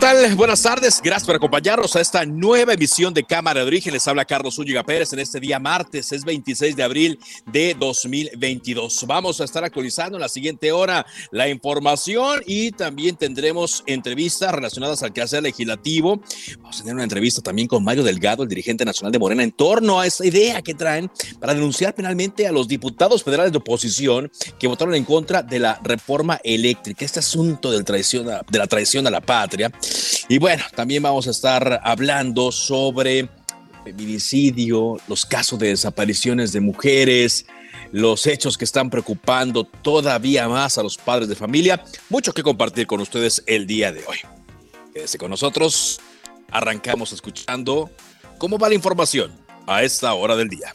Tal? Buenas tardes. Gracias por acompañarnos a esta nueva emisión de Cámara de Origen. Les habla Carlos Úñiga Pérez en este día martes, es 26 de abril de 2022. Vamos a estar actualizando en la siguiente hora la información y también tendremos entrevistas relacionadas al quehacer legislativo. Vamos a tener una entrevista también con Mario Delgado, el dirigente nacional de Morena, en torno a esa idea que traen para denunciar penalmente a los diputados federales de oposición que votaron en contra de la reforma eléctrica, este asunto del traición de la traición a la patria. Y bueno, también vamos a estar hablando sobre feminicidio, los casos de desapariciones de mujeres, los hechos que están preocupando todavía más a los padres de familia. Mucho que compartir con ustedes el día de hoy. Quédese con nosotros. Arrancamos escuchando cómo va la información a esta hora del día.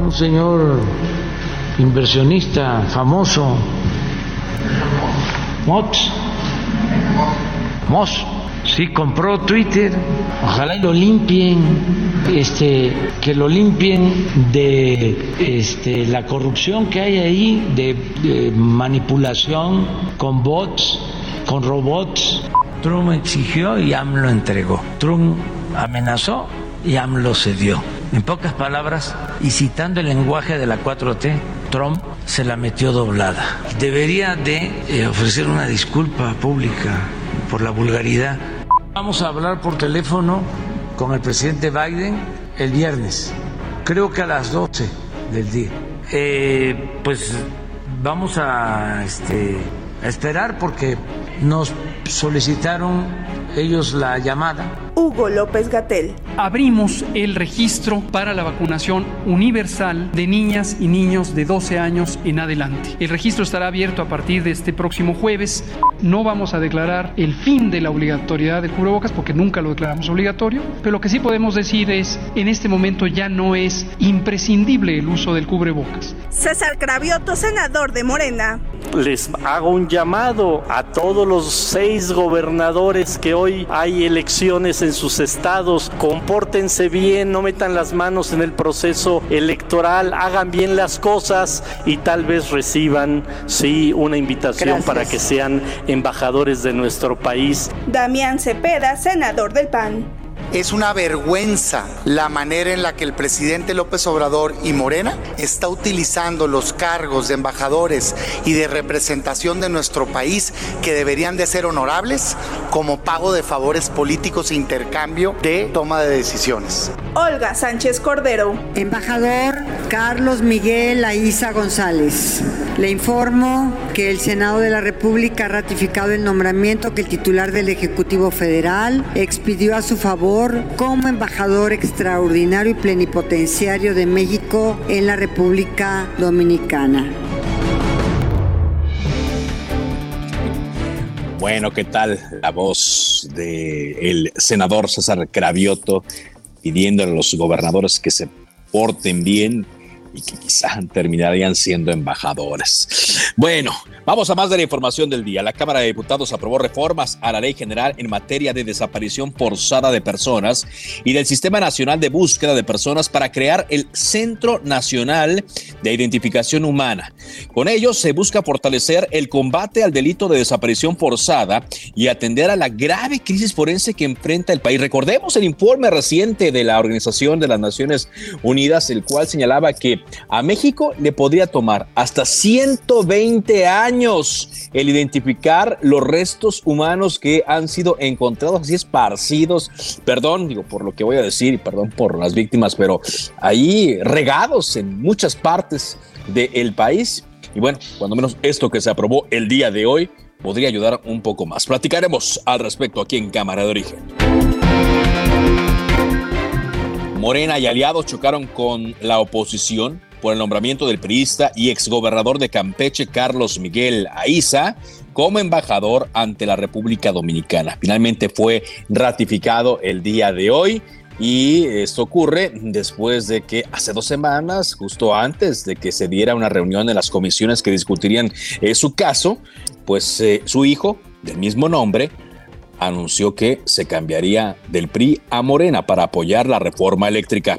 Un señor inversionista famoso, Mox, Moss, sí compró Twitter, ojalá y lo limpien, este, que lo limpien de este, la corrupción que hay ahí, de, de manipulación con bots, con robots. Trump exigió y AMLO entregó. Trump amenazó y AMLO cedió. En pocas palabras, y citando el lenguaje de la 4T, Trump se la metió doblada. Debería de eh, ofrecer una disculpa pública por la vulgaridad. Vamos a hablar por teléfono con el presidente Biden el viernes, creo que a las 12 del día. Eh, pues vamos este, a esperar porque nos solicitaron ellos la llamada. Hugo López Gatel. Abrimos el registro para la vacunación universal de niñas y niños de 12 años en adelante. El registro estará abierto a partir de este próximo jueves. No vamos a declarar el fin de la obligatoriedad del cubrebocas porque nunca lo declaramos obligatorio, pero lo que sí podemos decir es, en este momento ya no es imprescindible el uso del cubrebocas. César Cravioto, senador de Morena. Les hago un llamado a todos los seis gobernadores que hoy hay elecciones en sus estados. Compórtense bien, no metan las manos en el proceso electoral, hagan bien las cosas y tal vez reciban, sí, una invitación Gracias. para que sean embajadores de nuestro país. Damián Cepeda, senador del PAN. Es una vergüenza la manera en la que el presidente López Obrador y Morena está utilizando los cargos de embajadores y de representación de nuestro país que deberían de ser honorables como pago de favores políticos e intercambio de toma de decisiones. Olga Sánchez Cordero. Embajador Carlos Miguel Aiza González. Le informo que el Senado de la República ha ratificado el nombramiento que el titular del Ejecutivo Federal expidió a su favor como embajador extraordinario y plenipotenciario de México en la República Dominicana. Bueno, ¿qué tal la voz del senador César Cravioto pidiéndole a los gobernadores que se porten bien y que quizá terminarían siendo embajadores? Bueno, vamos a más de la información del día. La Cámara de Diputados aprobó reformas a la Ley General en materia de desaparición forzada de personas y del Sistema Nacional de Búsqueda de Personas para crear el Centro Nacional de Identificación Humana. Con ello se busca fortalecer el combate al delito de desaparición forzada y atender a la grave crisis forense que enfrenta el país. Recordemos el informe reciente de la Organización de las Naciones Unidas, el cual señalaba que a México le podría tomar hasta 120 años el identificar los restos humanos que han sido encontrados así esparcidos, perdón, digo por lo que voy a decir y perdón por las víctimas, pero ahí regados en muchas partes del país. Y bueno, cuando menos esto que se aprobó el día de hoy podría ayudar un poco más. Platicaremos al respecto aquí en Cámara de Origen. Morena y aliados chocaron con la oposición por el nombramiento del priista y exgobernador de Campeche, Carlos Miguel Aiza, como embajador ante la República Dominicana. Finalmente fue ratificado el día de hoy. Y esto ocurre después de que hace dos semanas, justo antes de que se diera una reunión en las comisiones que discutirían eh, su caso, pues eh, su hijo, del mismo nombre, anunció que se cambiaría del PRI a Morena para apoyar la reforma eléctrica.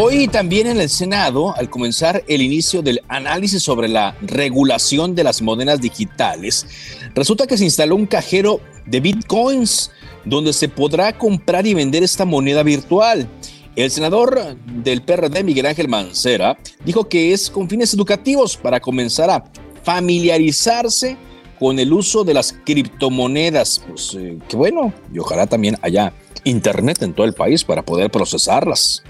Hoy también en el Senado, al comenzar el inicio del análisis sobre la regulación de las monedas digitales, resulta que se instaló un cajero de bitcoins donde se podrá comprar y vender esta moneda virtual. El senador del PRD, Miguel Ángel Mancera, dijo que es con fines educativos para comenzar a familiarizarse con el uso de las criptomonedas. Pues eh, que bueno, y ojalá también haya internet en todo el país para poder procesarlas.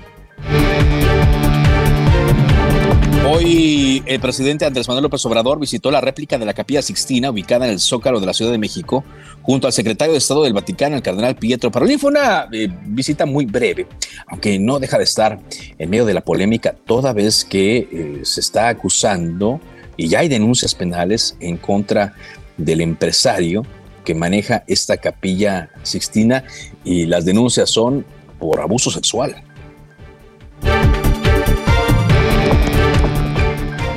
Hoy el presidente Andrés Manuel López Obrador visitó la réplica de la Capilla Sixtina ubicada en el Zócalo de la Ciudad de México junto al secretario de Estado del Vaticano, el cardenal Pietro Parolin. Fue una eh, visita muy breve, aunque no deja de estar en medio de la polémica toda vez que eh, se está acusando y ya hay denuncias penales en contra del empresario que maneja esta Capilla Sixtina y las denuncias son por abuso sexual.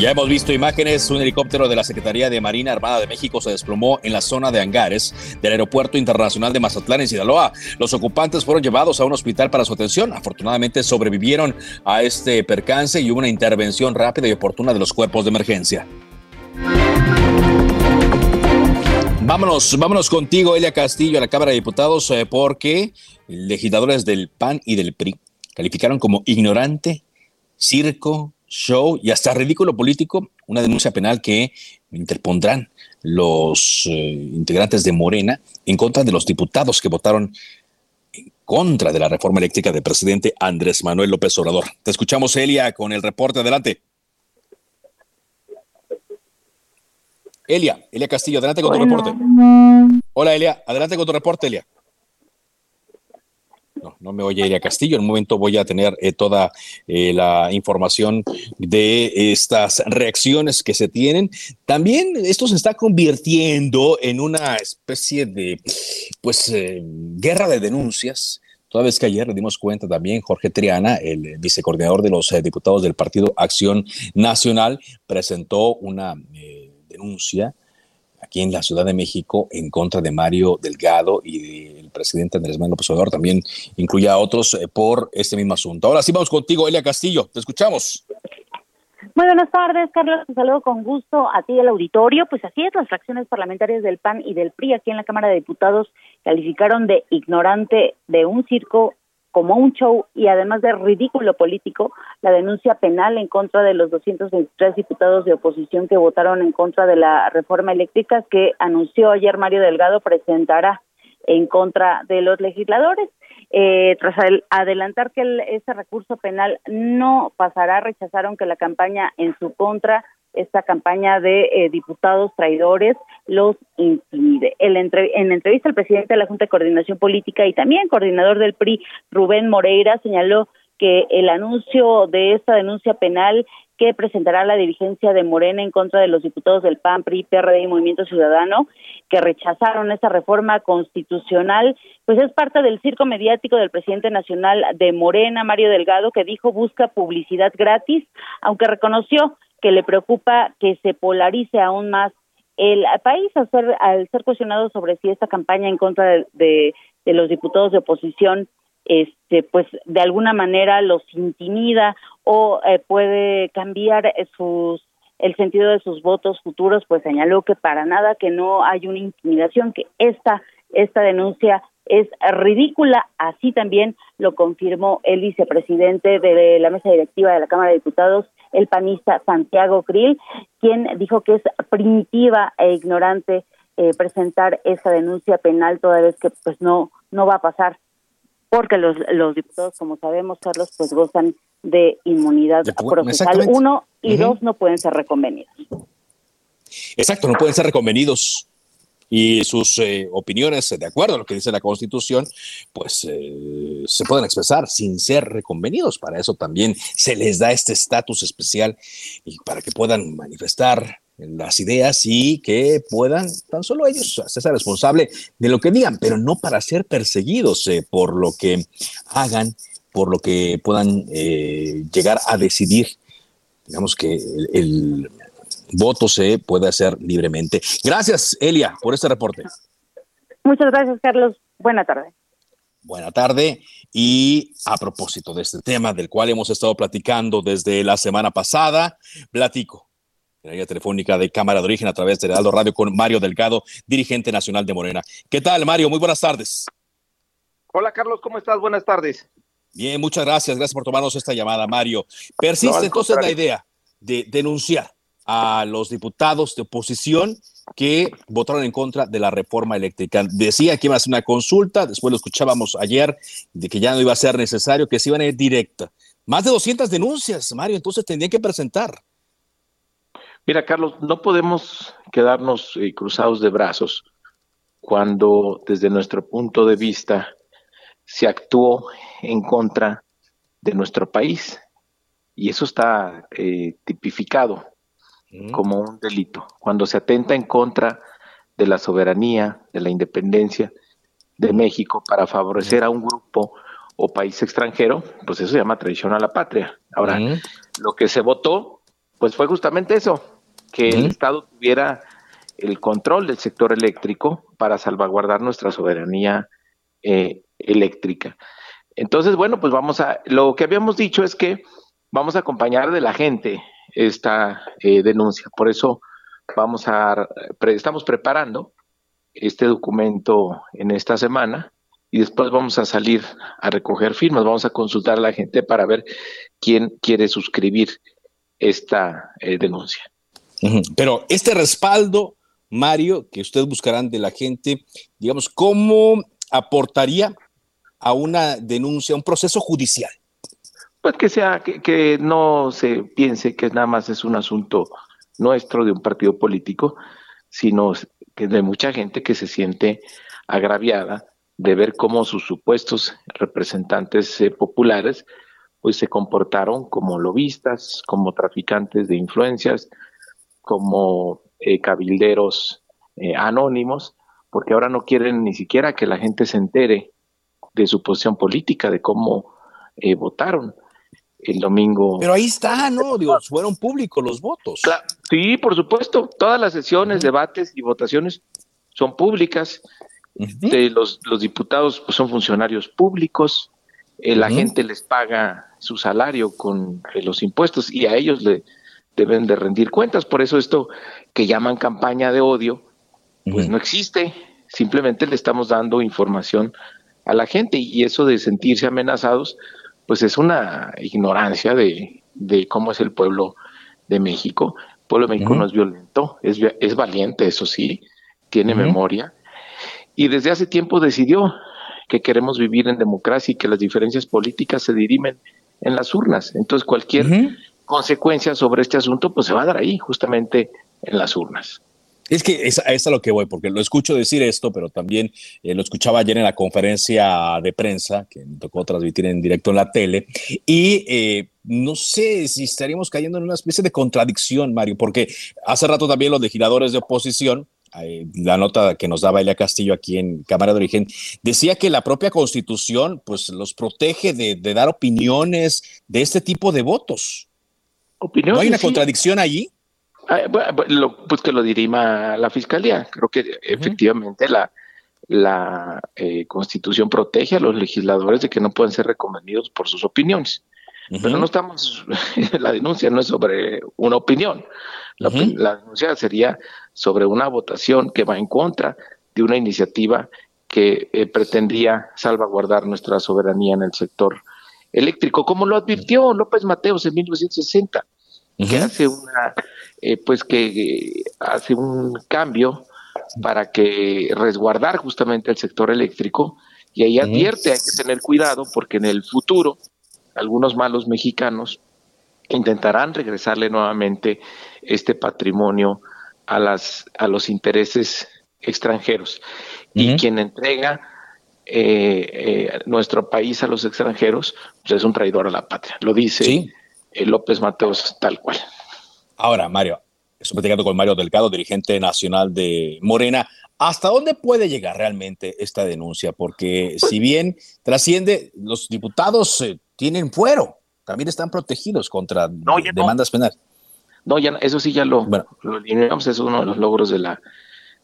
Ya hemos visto imágenes, un helicóptero de la Secretaría de Marina Armada de México se desplomó en la zona de hangares del Aeropuerto Internacional de Mazatlán en Sinaloa. Los ocupantes fueron llevados a un hospital para su atención. Afortunadamente sobrevivieron a este percance y hubo una intervención rápida y oportuna de los cuerpos de emergencia. Vámonos, vámonos contigo, Elia Castillo, a la Cámara de Diputados, eh, porque legisladores del PAN y del PRI calificaron como ignorante, circo, show y hasta ridículo político una denuncia penal que interpondrán los eh, integrantes de Morena en contra de los diputados que votaron en contra de la reforma eléctrica del presidente Andrés Manuel López Obrador. Te escuchamos, Elia, con el reporte. Adelante. Elia, Elia Castillo, adelante con tu reporte. Hola, Elia, adelante con tu reporte, Elia. No, no me oye Elia Castillo. En un momento voy a tener eh, toda eh, la información de estas reacciones que se tienen. También esto se está convirtiendo en una especie de, pues, eh, guerra de denuncias. Toda vez que ayer le dimos cuenta también, Jorge Triana, el vicecoordinador de los diputados del Partido Acción Nacional, presentó una denuncia aquí en la Ciudad de México en contra de Mario Delgado y del presidente Andrés Manuel López. También incluye a otros eh, por este mismo asunto. Ahora sí vamos contigo, Elia Castillo. Te escuchamos. Muy buenas tardes, Carlos. Un saludo con gusto a ti el auditorio. Pues así es, las fracciones parlamentarias del PAN y del PRI aquí en la Cámara de Diputados calificaron de ignorante de un circo como un show y además de ridículo político la denuncia penal en contra de los 223 diputados de oposición que votaron en contra de la reforma eléctrica que anunció ayer Mario Delgado presentará en contra de los legisladores. Eh, tras adelantar que ese recurso penal no pasará, rechazaron que la campaña en su contra esta campaña de eh, diputados traidores los intimide. El en entrevista el presidente de la Junta de Coordinación Política y también coordinador del PRI, Rubén Moreira, señaló que el anuncio de esta denuncia penal que presentará la dirigencia de Morena en contra de los diputados del PAN, PRI, PRD y Movimiento Ciudadano que rechazaron esta reforma constitucional, pues es parte del circo mediático del presidente nacional de Morena, Mario Delgado, que dijo busca publicidad gratis, aunque reconoció que le preocupa que se polarice aún más el país al ser, al ser cuestionado sobre si esta campaña en contra de, los diputados de oposición este pues de alguna manera los intimida o eh, puede cambiar sus el sentido de sus votos futuros pues señaló que para nada que no hay una intimidación que esta esta denuncia es ridícula. Así también lo confirmó el vicepresidente de la mesa directiva de la Cámara de Diputados el panista Santiago Krill, quien dijo que es primitiva e ignorante eh, presentar esa denuncia penal toda vez que pues no no va a pasar porque los, los diputados, como sabemos, Carlos, pues gozan de inmunidad procesal. Uno y dos no pueden ser reconvenidos. Exacto, no pueden ser reconvenidos y sus eh, opiniones, de acuerdo a lo que dice la Constitución, pues eh, se pueden expresar sin ser reconvenidos. Para eso también se les da este estatus especial y para que puedan manifestar las ideas y que puedan tan solo ellos hacerse responsable de lo que digan, pero no para ser perseguidos eh, por lo que hagan, por lo que puedan llegar a decidir. Digamos que el voto se puede hacer libremente. Gracias, Elia, por este reporte. Muchas gracias, Carlos. Buena tarde. Buena tarde. Y a propósito de este tema del cual hemos estado platicando desde la semana pasada, platico en la línea telefónica de Cámara de Origen a través de Heraldo Radio con Mario Delgado, dirigente nacional de Morena. ¿Qué tal, Mario? Muy buenas tardes. Hola, Carlos, ¿cómo estás? Buenas tardes. Bien, muchas gracias. Gracias por tomarnos esta llamada, Mario. Persiste entonces la idea de denunciar a los diputados de oposición que votaron en contra de la reforma eléctrica. Decía que iba a hacer una consulta, después lo escuchábamos ayer, de que ya no iba a ser necesario, que se iban a ir directa. Más de 200 denuncias, Mario, entonces tendrían que presentar. Mira, Carlos, no podemos quedarnos eh, cruzados de brazos cuando desde nuestro punto de vista se actuó en contra de nuestro país. Y eso está eh, tipificado como un delito, cuando se atenta en contra de la soberanía, de la independencia de México para favorecer a un grupo o país extranjero, pues eso se llama traición a la patria. Ahora, lo que se votó, pues fue justamente eso, que el Estado tuviera el control del sector eléctrico para salvaguardar nuestra soberanía eh, eléctrica. Entonces, bueno, pues vamos a, lo que habíamos dicho es que vamos a acompañar de la gente esta eh, denuncia. Por eso vamos a, estamos preparando este documento en esta semana y después vamos a salir a recoger firmas, vamos a consultar a la gente para ver quién quiere suscribir esta eh, denuncia. Pero este respaldo, Mario, que ustedes buscarán de la gente, digamos, ¿cómo aportaría a una denuncia, a un proceso judicial? Pues que sea, que, no se piense que nada más es un asunto nuestro de un partido político, sino que de mucha gente que se siente agraviada de ver cómo sus supuestos representantes eh, populares pues se comportaron como lobistas, como traficantes de influencias, como eh, cabilderos eh, anónimos, porque ahora no quieren ni siquiera que la gente se entere de su posición política, de cómo votaron el domingo. Pero ahí está, ¿no? Digo, fueron públicos los votos. sí, por supuesto. Todas las sesiones, debates y votaciones son públicas. los, los diputados pues, son funcionarios públicos. Eh, la gente les paga su salario con eh, los impuestos y a ellos le deben de rendir cuentas. Por eso esto que llaman campaña de odio, pues no existe. Simplemente le estamos dando información a la gente y eso de sentirse amenazados, pues es una ignorancia de, cómo es el pueblo de México. El pueblo de México no es violento, es, es valiente, eso sí, tiene memoria. Y desde hace tiempo decidió que queremos vivir en democracia y que las diferencias políticas se dirimen en las urnas. Entonces cualquier consecuencia sobre este asunto pues se va a dar ahí, justamente en las urnas. Es que es, es, a lo que voy, porque lo escucho decir esto, pero también eh, lo escuchaba ayer en la conferencia de prensa que me tocó transmitir en directo en la tele, y eh, no sé si estaríamos cayendo en una especie de contradicción, Mario, porque hace rato también los legisladores de oposición, la nota que nos daba Elia Castillo aquí en Cámara de Origen, decía que la propia constitución pues los protege de, dar opiniones de este tipo de votos. ¿No hay una contradicción allí? Ah, pues que lo dirima la fiscalía. Creo que efectivamente la, la eh, constitución protege a los legisladores de que no pueden ser reconvenidos por sus opiniones. Pero no estamos, la denuncia no es sobre una opinión. La, denuncia sería sobre una votación que va en contra de una iniciativa que eh, pretendía salvaguardar nuestra soberanía en el sector eléctrico, como lo advirtió López Mateos en 1960 que hace una, eh, pues que eh, hace un cambio para que resguardar justamente el sector eléctrico y ahí advierte, hay que tener cuidado porque en el futuro algunos malos mexicanos intentarán regresarle nuevamente este patrimonio a, las, a los intereses extranjeros. Y quien entrega eh, eh, nuestro país a los extranjeros pues es un traidor a la patria. Lo dice eh, López Mateos tal cual. Ahora, Mario, estoy platicando con Mario Delgado, dirigente nacional de Morena. ¿Hasta dónde puede llegar realmente esta denuncia? Porque si bien trasciende, los diputados tienen fuero, también están protegidos contra demandas penales. No, ya, eso sí ya lo, bueno. es uno de los logros de la,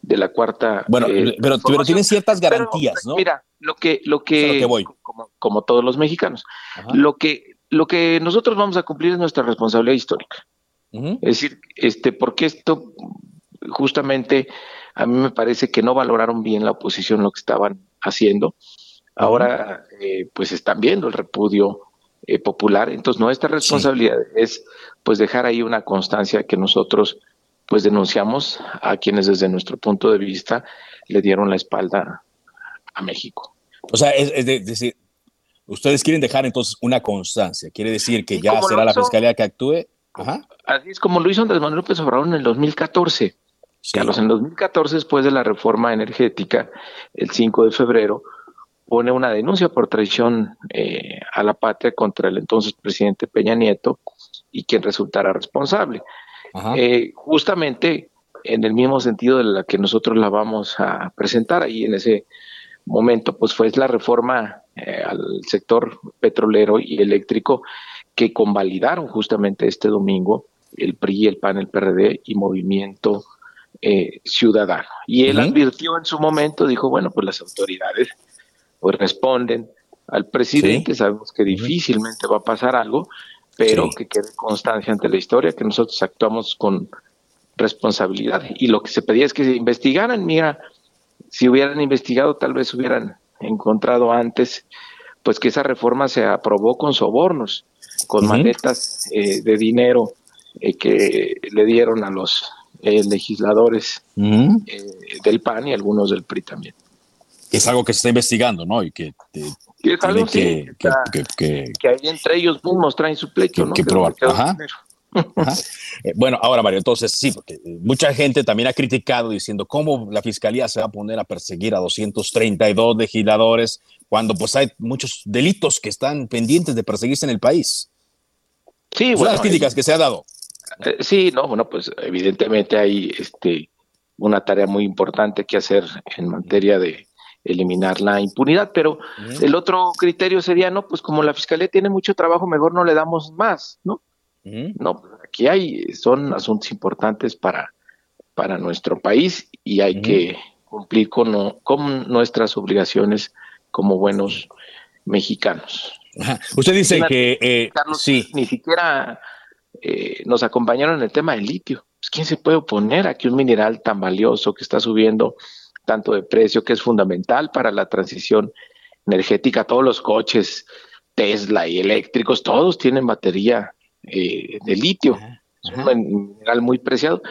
de la cuarta. Bueno, eh, pero, pero tienen ciertas garantías, ¿no? Mira, lo que, lo que, Como, todos los mexicanos, lo que, lo que nosotros vamos a cumplir es nuestra responsabilidad histórica. Es decir, este, porque esto justamente a mí me parece que no valoraron bien la oposición lo que estaban haciendo. Ahora, eh, pues están viendo el repudio eh, popular. Entonces, nuestra responsabilidad es pues dejar ahí una constancia que nosotros pues denunciamos a quienes desde nuestro punto de vista le dieron la espalda a México. O sea, es, decir, ustedes quieren dejar entonces una constancia, quiere decir que ya será la fiscalía que actúe. Así es como lo hizo Andrés Manuel López Obrador en el 2014. Carlos, en 2014, después de la reforma energética, el 5 de febrero, pone una denuncia por traición eh, a la patria contra el entonces presidente Peña Nieto y quien resultara responsable. Eh, justamente en el mismo sentido de la que nosotros la vamos a presentar ahí en ese momento, pues fue la reforma eh, al sector petrolero y eléctrico que convalidaron justamente este domingo el PRI, el PAN, el PRD y Movimiento Ciudadano. Y él advirtió en su momento, dijo, bueno, pues las autoridades pues responden al presidente, sabemos que difícilmente va a pasar algo, pero que quede constancia ante la historia que nosotros actuamos con responsabilidad. Y lo que se pedía es que se investigaran, mira, si hubieran investigado tal vez hubieran encontrado antes, pues que esa reforma se aprobó con sobornos, con maletas eh, de dinero eh, que le dieron a los eh, legisladores del PAN y algunos del PRI también es algo que se está investigando, ¿no? Y que, es algo que, que, que, ahí entre ellos mismos traen su pleito, ¿no? Que probar. Ajá. Eh, bueno, ahora Mario, entonces sí, porque mucha gente también ha criticado diciendo cómo la fiscalía se va a poner a perseguir a 232 legisladores cuando pues hay muchos delitos que están pendientes de perseguirse en el país. Sí, bueno, las críticas que se ha dado. Eh, sí, no, bueno, pues evidentemente hay este una tarea muy importante que hacer en materia de, eliminar la impunidad, pero el otro criterio sería, no, pues como la fiscalía tiene mucho trabajo, mejor no le damos más, ¿no? No, aquí hay, son asuntos importantes para, para nuestro país y hay que cumplir con, con nuestras obligaciones como buenos mexicanos. Usted dice que eh, Carlos, sí. ni siquiera eh, nos acompañaron en el tema del litio. Pues, ¿Quién se puede oponer a que un mineral tan valioso que está subiendo tanto de precio, que es fundamental para la transición energética. Todos los coches Tesla y eléctricos, todos tienen batería eh, de litio. Es un mineral muy preciado.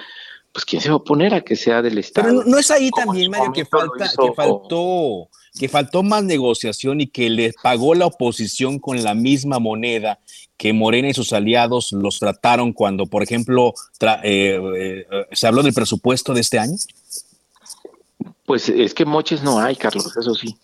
Pues quién se va a oponer a que sea del Estado. Pero no, es ahí también, Mario, que falta, que faltó, que faltó más negociación y que le pagó la oposición con la misma moneda que Morena y sus aliados los trataron cuando, por ejemplo, eh, eh, se habló del presupuesto de este año. Pues es que moches no hay, Carlos, eso sí.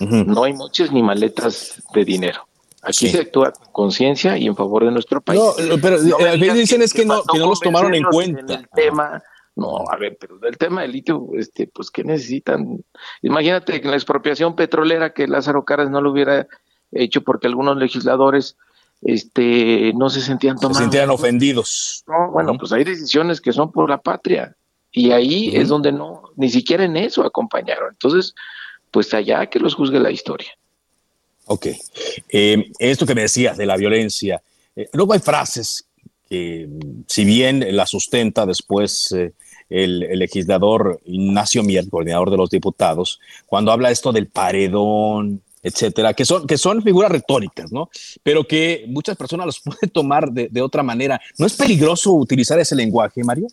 No hay moches ni maletas de dinero. Aquí se actúa con conciencia y en favor de nuestro país. No, pero a veces dicen es que no, que no los tomaron en cuenta. el tema, no, a ver, pero del tema del litio, este, pues, ¿qué necesitan? Imagínate que la expropiación petrolera que Lázaro Caras no lo hubiera hecho porque algunos legisladores este, no se sentían tomados. Se sentían ofendidos. No, bueno, pues hay decisiones que son por la patria. Y ahí es donde no, ni siquiera en eso acompañaron. Entonces, pues allá que los juzgue la historia. Ok. Eh, esto que me decías de la violencia, eh, luego hay frases que, si bien la sustenta después eh, el, legislador Ignacio Mier, coordinador de los diputados, cuando habla esto del paredón, etcétera, que son, que son figuras retóricas, ¿no? Pero que muchas personas los pueden tomar de, de otra manera. ¿No es peligroso utilizar ese lenguaje, Mario?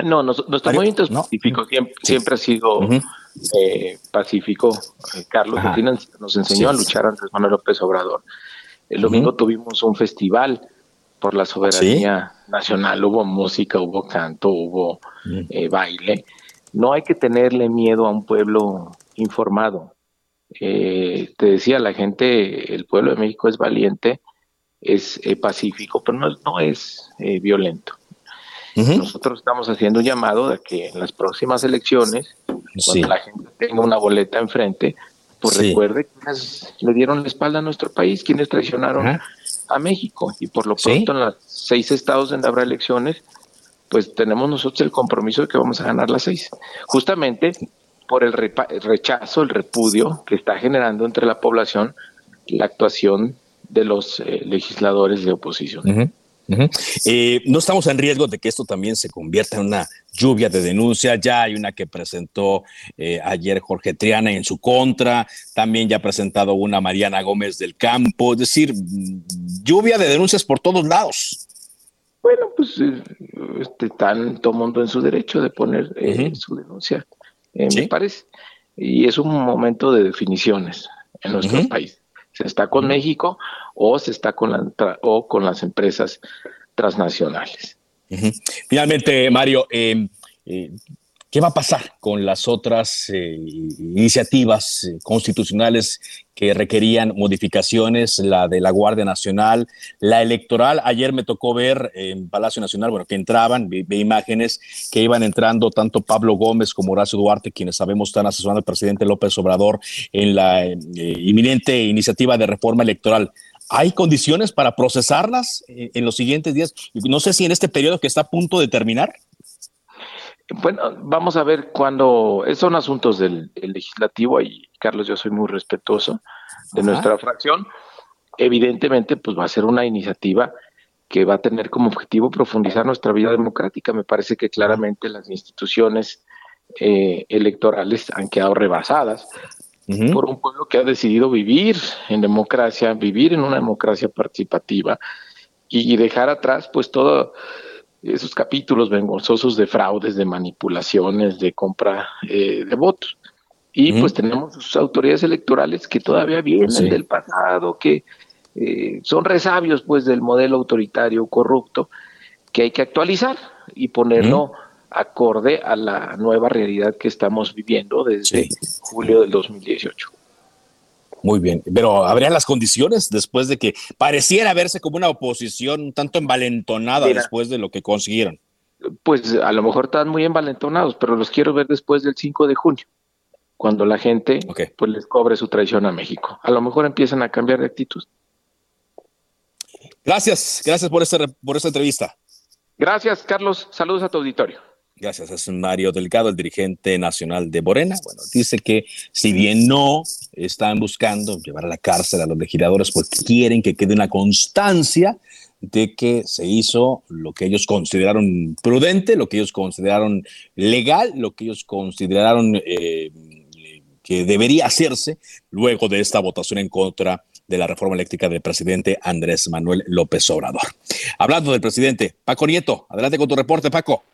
No, nuestro movimiento pacífico siempre, ha sido eh, pacífico. Eh, Carlos nos enseñó a luchar antes Manuel López Obrador. El domingo tuvimos un festival por la soberanía nacional. Hubo música, hubo canto, hubo eh, baile. No hay que tenerle miedo a un pueblo informado. te decía, la gente, el pueblo de México es valiente, es pacífico, pero no, no es violento. Nosotros estamos haciendo un llamado de que en las próximas elecciones, cuando la gente tenga una boleta enfrente, pues recuerde quienes le dieron la espalda a nuestro país, quienes traicionaron a México. Y por lo pronto en los seis estados donde habrá elecciones, pues tenemos nosotros el compromiso de que vamos a ganar las seis. Justamente por el, rechazo, el repudio que está generando entre la población la actuación de los eh, legisladores de oposición. Eh, no estamos en riesgo de que esto también se convierta en una lluvia de denuncias. Ya hay una que presentó eh, ayer Jorge Triana en su contra. También ya ha presentado una Mariana Gómez del Campo. Es decir, lluvia de denuncias por todos lados. Bueno, pues eh, este, están todo mundo en su derecho de poner su denuncia, me parece. Y es un momento de definiciones en nuestro país se está con México o se está con, la, o con las empresas transnacionales. Finalmente, Mario, eh, eh, ¿Qué va a pasar con las otras eh, iniciativas eh, constitucionales que requerían modificaciones, la de la Guardia Nacional, la electoral? Ayer me tocó ver en Palacio Nacional, bueno, que entraban, vi, imágenes que iban entrando tanto Pablo Gómez como Horacio Duarte, quienes sabemos están asesorando al presidente López Obrador en la eh, inminente iniciativa de reforma electoral. ¿Hay condiciones para procesarlas en los siguientes días? No sé si en este periodo que está a punto de terminar. Bueno, vamos a ver cuándo. Son asuntos del legislativo y Carlos, yo soy muy respetuoso de nuestra fracción. Evidentemente, pues va a ser una iniciativa que va a tener como objetivo profundizar nuestra vida democrática. Me parece que claramente las instituciones eh, electorales han quedado rebasadas por un pueblo que ha decidido vivir en democracia, vivir en una democracia participativa y dejar atrás pues todo esos capítulos vengozosos de fraudes, de manipulaciones, de compra eh, de votos. Y pues tenemos sus autoridades electorales que todavía vienen del pasado, que eh, son resabios pues del modelo autoritario corrupto que hay que actualizar y ponerlo acorde a la nueva realidad que estamos viviendo desde julio del 2018. Muy bien, pero ¿habrían las condiciones después de que pareciera verse como una oposición un tanto envalentonada después de lo que consiguieron? Pues a lo mejor están muy envalentonados, pero los quiero ver después del 5 de junio, cuando la gente pues les cobre su traición a México. A lo mejor empiezan a cambiar de actitud. Gracias, gracias por esta, por esta entrevista. Gracias, Carlos. Saludos a tu auditorio. Gracias, es Mario Delgado, el dirigente nacional de Morena. Bueno, dice que si bien no están buscando llevar a la cárcel a los legisladores porque quieren que quede una constancia de que se hizo lo que ellos consideraron prudente, lo que ellos consideraron legal, lo que ellos consideraron eh, que debería hacerse luego de esta votación en contra de la reforma eléctrica del presidente Andrés Manuel López Obrador. Hablando del presidente, Paco Nieto, adelante con tu reporte, Paco.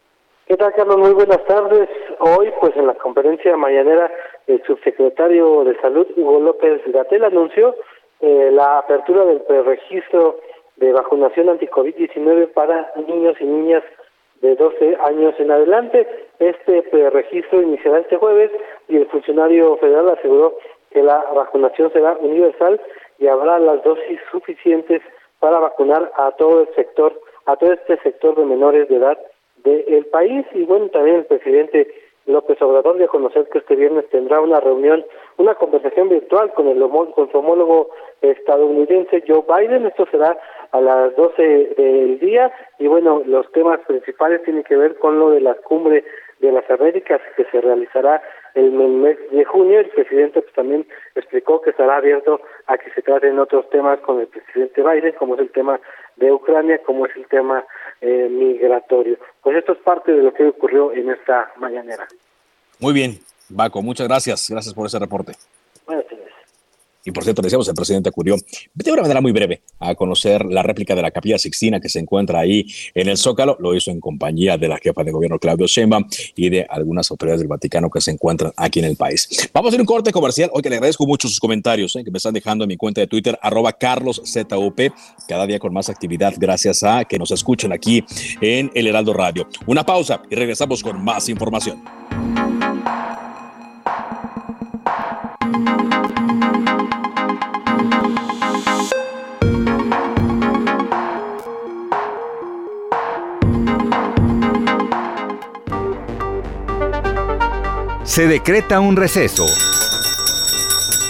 ¿Qué tal, Carlos? Muy buenas tardes. Hoy, pues en la conferencia mañanera, el subsecretario de Salud, Hugo López Gatel, anunció eh, la apertura del preregistro de vacunación anti-COVID-19 para niños y niñas de 12 años en adelante. Este preregistro iniciará este jueves y el funcionario federal aseguró que la vacunación será universal y habrá las dosis suficientes para vacunar a todo el sector, a todo este sector de menores de edad del país y bueno, también el presidente López Obrador dio a conocer que este viernes tendrá una reunión, una conversación virtual con el con su homólogo estadounidense Joe Biden. Esto será a las 12 del día y bueno, los temas principales tienen que ver con lo de la cumbre de las Américas que se realizará el mes de junio. El presidente pues, también explicó que estará abierto a que se traten otros temas con el presidente Biden, como es el tema de Ucrania, como es el tema migratorio. Pues esto es parte de lo que ocurrió en esta mañanera. Muy bien. Baco, muchas gracias. Gracias por ese reporte. Y por cierto, decíamos, el presidente acudió de una manera muy breve a conocer la réplica de la Capilla Sixtina que se encuentra ahí en el Zócalo. Lo hizo en compañía de la jefa de gobierno Claudio Sheinbaum y de algunas autoridades del Vaticano que se encuentran aquí en el país. Vamos a hacer un corte comercial. Hoy que le agradezco mucho sus comentarios eh, que me están dejando en mi cuenta de Twitter, arroba carloszup, cada día con más actividad gracias a que nos escuchen aquí en El Heraldo Radio. Una pausa y regresamos con más información. Se decreta un receso.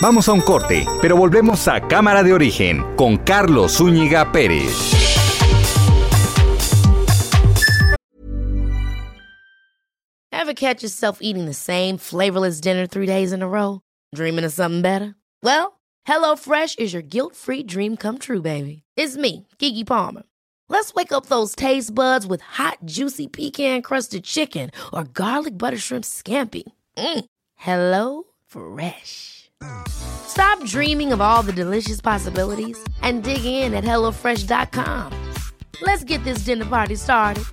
Vamos a un corte, pero volvemos a Cámara de Origen con Carlos Zúñiga Pérez. Ever catch yourself eating the same flavorless dinner three days in a row? Dreaming of something better? Well, HelloFresh is your guilt-free dream come true, baby. It's me, Kiki Palmer. Let's wake up those taste buds with hot, juicy pecan-crusted chicken or garlic butter shrimp scampi. Mm. Hello Fresh. Stop dreaming of all the delicious possibilities and dig in at HelloFresh.com. Let's get this dinner party started.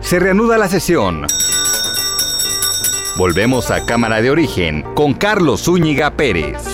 Se reanuda la sesión. Volvemos a Cámara de Origen con Carlos Zúñiga Pérez.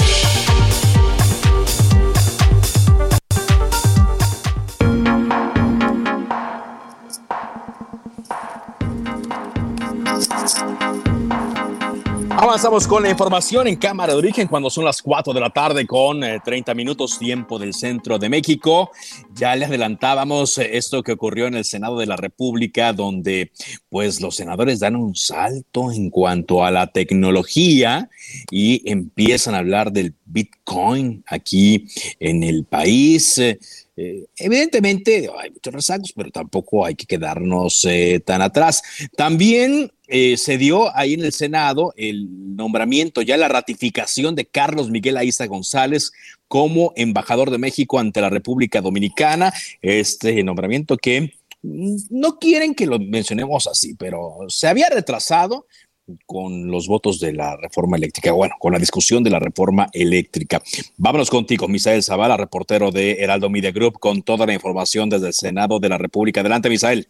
Avanzamos con la información en Cámara de Origen cuando son las 4 de la tarde con 30 eh, minutos tiempo del centro de México. Ya les adelantábamos eh, esto que ocurrió en el Senado de la República donde pues los senadores dan un salto en cuanto a la tecnología y empiezan a hablar del Bitcoin aquí en el país. Eh, evidentemente hay muchos rezagos, pero tampoco hay que quedarnos tan atrás. También eh, se dio ahí en el Senado el nombramiento, ya la ratificación de Carlos Miguel Aiza González como embajador de México ante la República Dominicana. Este nombramiento que no quieren que lo mencionemos así, pero se había retrasado con los votos de la reforma eléctrica, bueno, con la discusión de la reforma eléctrica. Vámonos contigo, Misael Zavala, reportero de Heraldo Media Group, con toda la información desde el Senado de la República. Adelante, Misael.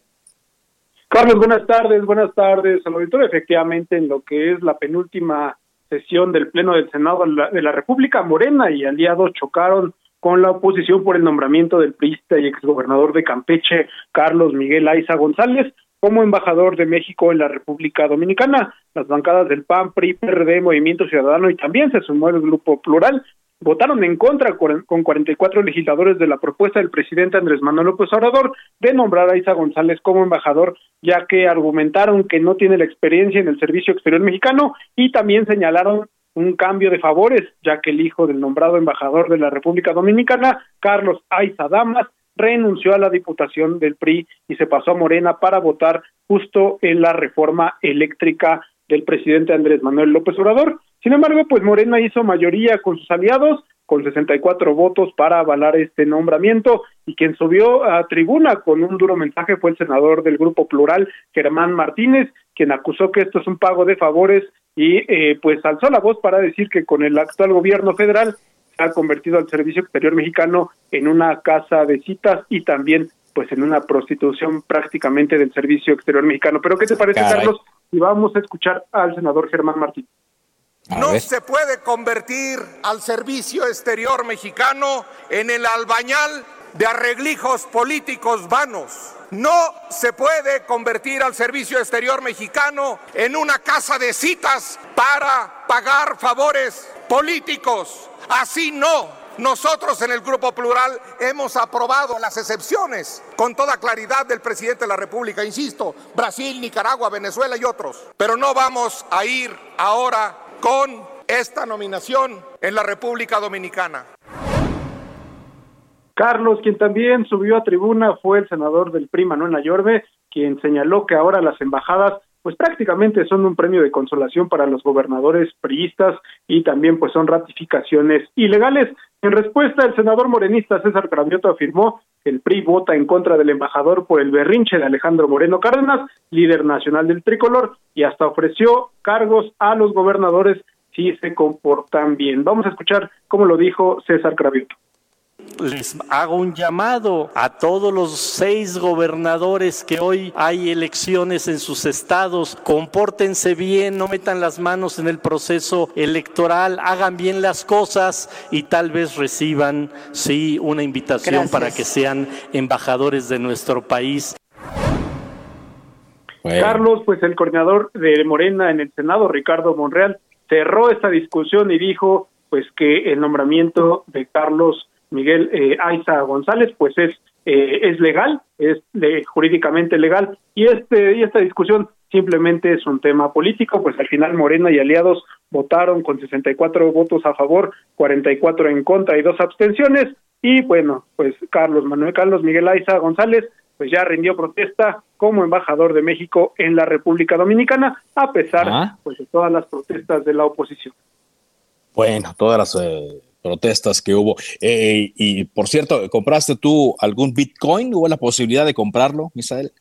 Carlos, buenas tardes, buenas tardes al auditorio. Efectivamente, en lo que es la penúltima sesión del Pleno del Senado de la República, Morena y aliados chocaron con la oposición por el nombramiento del priista y exgobernador de Campeche, Carlos Miguel Aiza González, como embajador de México en la República Dominicana. Las bancadas del PAN, PRI, PRD, Movimiento Ciudadano y también se sumó el Grupo Plural votaron en contra con 44 legisladores de la propuesta del presidente Andrés Manuel López Obrador de nombrar a Isa González como embajador, ya que argumentaron que no tiene la experiencia en el servicio exterior mexicano y también señalaron un cambio de favores, ya que el hijo del nombrado embajador de la República Dominicana, Carlos Aiza Damas, renunció a la diputación del PRI y se pasó a Morena para votar justo en la reforma eléctrica del presidente Andrés Manuel López Obrador. Sin embargo, pues Morena hizo mayoría con sus aliados, con 64 votos para avalar este nombramiento y quien subió a tribuna con un duro mensaje fue el senador del Grupo Plural, Germán Martínez, quien acusó que esto es un pago de favores y eh, pues alzó la voz para decir que con el actual gobierno federal se ha convertido al servicio exterior mexicano en una casa de citas y también pues en una prostitución prácticamente del servicio exterior mexicano. Pero ¿qué te parece, Carlos? Y vamos a escuchar al senador Germán Martínez. No se puede convertir al servicio exterior mexicano en el albañal de arreglijos políticos vanos. No se puede convertir al servicio exterior mexicano en una casa de citas para pagar favores políticos. Así no. Nosotros en el Grupo Plural hemos aprobado las excepciones con toda claridad del presidente de la República, insisto, Brasil, Nicaragua, Venezuela y otros. Pero no vamos a ir ahora con esta nominación en la República Dominicana. Carlos, quien también subió a tribuna, fue el senador del PRI, Manuel Ayorbe, quien señaló que ahora las embajadas pues prácticamente son un premio de consolación para los gobernadores priistas y también pues son ratificaciones ilegales. En respuesta, el senador morenista César Cravioto afirmó que el PRI vota en contra del embajador por el berrinche de Alejandro Moreno Cárdenas, líder nacional del tricolor, y hasta ofreció cargos a los gobernadores si se comportan bien. Vamos a escuchar cómo lo dijo César Cravioto les hago un llamado a todos los seis gobernadores que hoy hay elecciones en sus estados, compórtense bien, no metan las manos en el proceso electoral, hagan bien las cosas y tal vez reciban, sí, una invitación para que sean embajadores de nuestro país. Carlos, pues el coordinador de Morena en el Senado, Ricardo Monreal, cerró esta discusión y dijo pues que el nombramiento de Carlos Miguel eh, Aiza González, pues es eh, es legal, es jurídicamente legal y este y esta discusión simplemente es un tema político, pues al final Morena y aliados votaron con 64 votos a favor, 44 en contra y dos abstenciones y bueno, pues Carlos Manuel Carlos Miguel Aiza González pues ya rindió protesta como embajador de México en la República Dominicana a pesar ah. pues de todas las protestas de la oposición. Bueno, todas las eh, protestas que hubo. Eh, y por cierto, ¿compraste tú algún Bitcoin? ¿Hubo la posibilidad de comprarlo, Misael?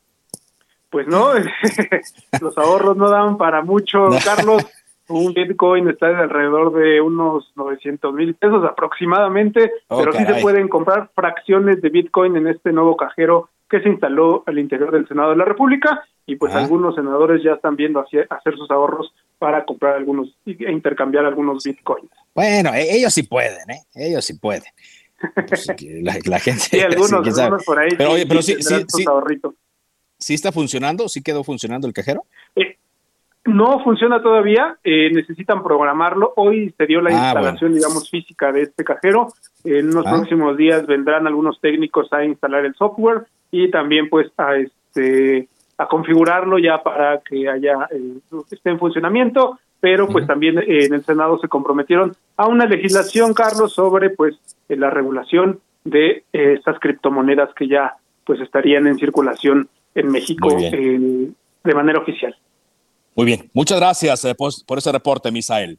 Pues no, los ahorros no dan para mucho, Carlos. Un Bitcoin está de alrededor de unos 900 mil pesos aproximadamente, pero sí se pueden comprar fracciones de Bitcoin en este nuevo cajero que se instaló al interior del Senado de la República y pues algunos senadores ya están viendo hacer, hacer sus ahorros para comprar algunos e intercambiar algunos bitcoins. Bueno, e-, ellos sí pueden, ¿eh? Ellos sí pueden. Pues, la, gente. Sí, algunos, algunos por ahí. Pero, oye, pero sí, sí, sí, sí, está funcionando? ¿Sí quedó funcionando el cajero? Eh, no funciona todavía, eh, necesitan programarlo. Hoy se dio la ah, instalación, digamos, física de este cajero. En unos ah. próximos días vendrán algunos técnicos a instalar el software y también, pues, a este a configurarlo ya para que haya eh, esté en funcionamiento, pero pues también eh, en el Senado se comprometieron a una legislación, Carlos, sobre pues eh, la regulación de estas criptomonedas que ya pues estarían en circulación en México de manera oficial. Muy bien, muchas gracias por, por ese reporte, Misael.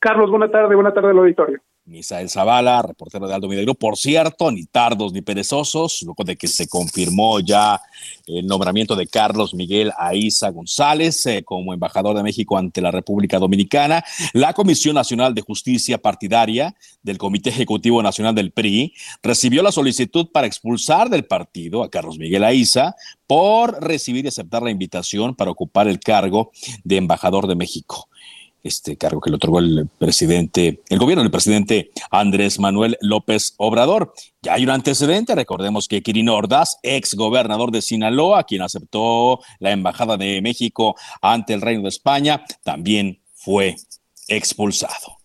Carlos, buena tarde, buena tarde al auditorio. Misael Zavala, reportero de Aldo Mineiro. Por cierto, ni tardos ni perezosos, luego de que se confirmó ya el nombramiento de Carlos Miguel Aiza González eh, como embajador de México ante la República Dominicana, la Comisión Nacional de Justicia Partidaria del Comité Ejecutivo Nacional del PRI recibió la solicitud para expulsar del partido a Carlos Miguel Aiza por recibir y aceptar la invitación para ocupar el cargo de embajador de México este cargo que le otorgó el presidente, el gobierno del presidente Andrés Manuel López Obrador. Ya hay un antecedente, recordemos que Kirin Ordaz, ex gobernador de Sinaloa, quien aceptó la embajada de México ante el Reino de España, también fue expulsado.